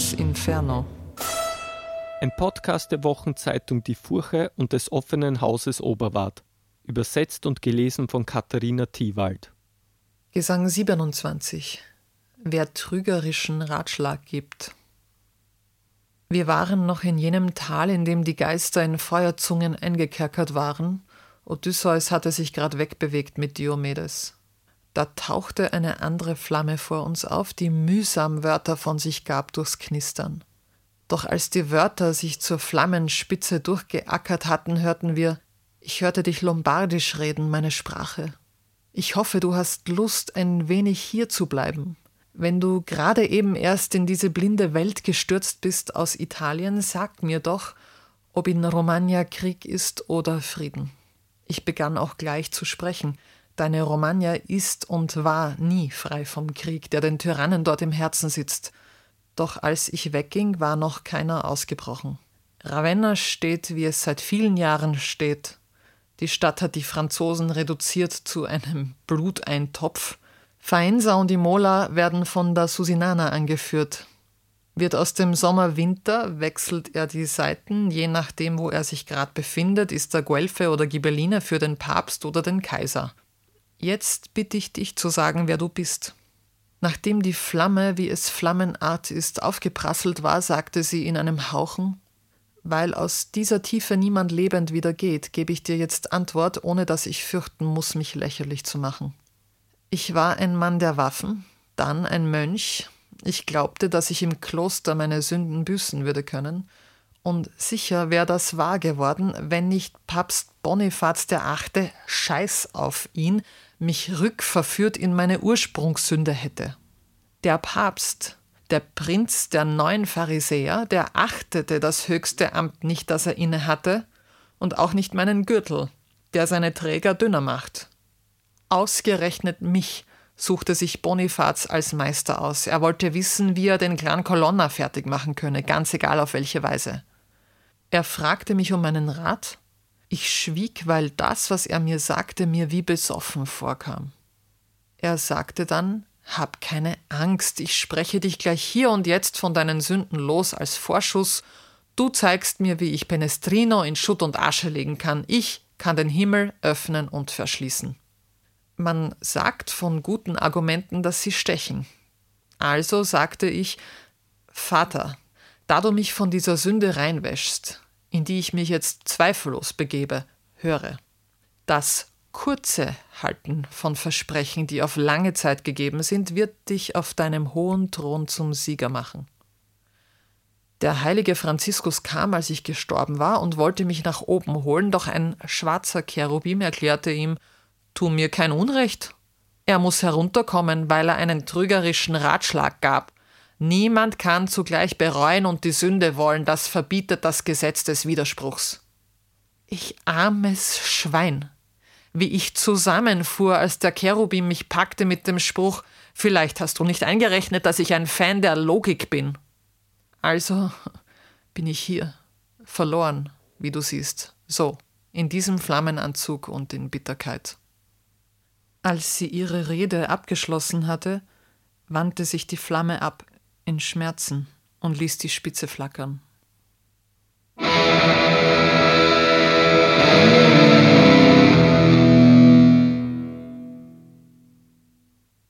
Dantes Inferno. Ein Podcast der Wochenzeitung Die Furche und des offenen Hauses Oberwart. Übersetzt und gelesen von Katharina Thiewald. Gesang 27. Wer trügerischen Ratschlag gibt. Wir waren noch in jenem Tal, in dem die Geister in Feuerzungen eingekerkert waren. Odysseus hatte sich grad wegbewegt mit Diomedes. Da tauchte eine andere Flamme vor uns auf, die mühsam Wörter von sich gab durchs Knistern. Doch als die Wörter sich zur Flammenspitze durchgeackert hatten, hörten wir Ich hörte dich lombardisch reden, meine Sprache. Ich hoffe, du hast Lust, ein wenig hier zu bleiben. Wenn du gerade eben erst in diese blinde Welt gestürzt bist aus Italien, sag mir doch, ob in Romagna Krieg ist oder Frieden. Ich begann auch gleich zu sprechen. Deine Romagna ist und war nie frei vom Krieg, der den Tyrannen dort im Herzen sitzt. Doch als ich wegging, war noch keiner ausgebrochen. Ravenna steht, wie es seit vielen Jahren steht. Die Stadt hat die Franzosen reduziert zu einem Bluteintopf. Faenza und Imola werden von der Susinana angeführt. Wird aus dem Sommer Winter, wechselt er die Seiten, je nachdem, wo er sich gerade befindet, ist er Guelfe oder Ghibelline für den Papst oder den Kaiser. Jetzt bitte ich dich zu sagen, wer du bist. Nachdem die Flamme, wie es Flammenart ist, aufgeprasselt war, sagte sie in einem Hauchen Weil aus dieser Tiefe niemand lebend wieder geht, gebe ich dir jetzt Antwort, ohne dass ich fürchten muss, mich lächerlich zu machen. Ich war ein Mann der Waffen, dann ein Mönch. Ich glaubte, dass ich im Kloster meine Sünden büßen würde können. Und sicher wäre das wahr geworden, wenn nicht Papst Bonifaz VIII. Scheiß auf ihn mich rückverführt in meine Ursprungssünde hätte. Der Papst, der Prinz der neuen Pharisäer, der achtete das höchste Amt nicht, das er innehatte, und auch nicht meinen Gürtel, der seine Träger dünner macht. Ausgerechnet mich suchte sich Bonifaz als Meister aus. Er wollte wissen, wie er den Gran Colonna fertig machen könne, ganz egal auf welche Weise. Er fragte mich um meinen Rat, ich schwieg, weil das, was er mir sagte, mir wie besoffen vorkam. Er sagte dann, Hab keine Angst, ich spreche dich gleich hier und jetzt von deinen Sünden los als Vorschuss. Du zeigst mir, wie ich Penestrino in Schutt und Asche legen kann. Ich kann den Himmel öffnen und verschließen. Man sagt von guten Argumenten, dass sie stechen. Also sagte ich, Vater, da du mich von dieser Sünde reinwäschst, in die ich mich jetzt zweifellos begebe, höre. Das kurze Halten von Versprechen, die auf lange Zeit gegeben sind, wird dich auf deinem hohen Thron zum Sieger machen. Der heilige Franziskus kam, als ich gestorben war, und wollte mich nach oben holen, doch ein schwarzer Cherubim erklärte ihm, Tu mir kein Unrecht. Er muss herunterkommen, weil er einen trügerischen Ratschlag gab, Niemand kann zugleich bereuen und die Sünde wollen, das verbietet das Gesetz des Widerspruchs. Ich armes Schwein, wie ich zusammenfuhr, als der Cherubim mich packte mit dem Spruch, vielleicht hast du nicht eingerechnet, dass ich ein Fan der Logik bin. Also bin ich hier, verloren, wie du siehst, so, in diesem Flammenanzug und in Bitterkeit. Als sie ihre Rede abgeschlossen hatte, wandte sich die Flamme ab in Schmerzen und ließ die Spitze flackern.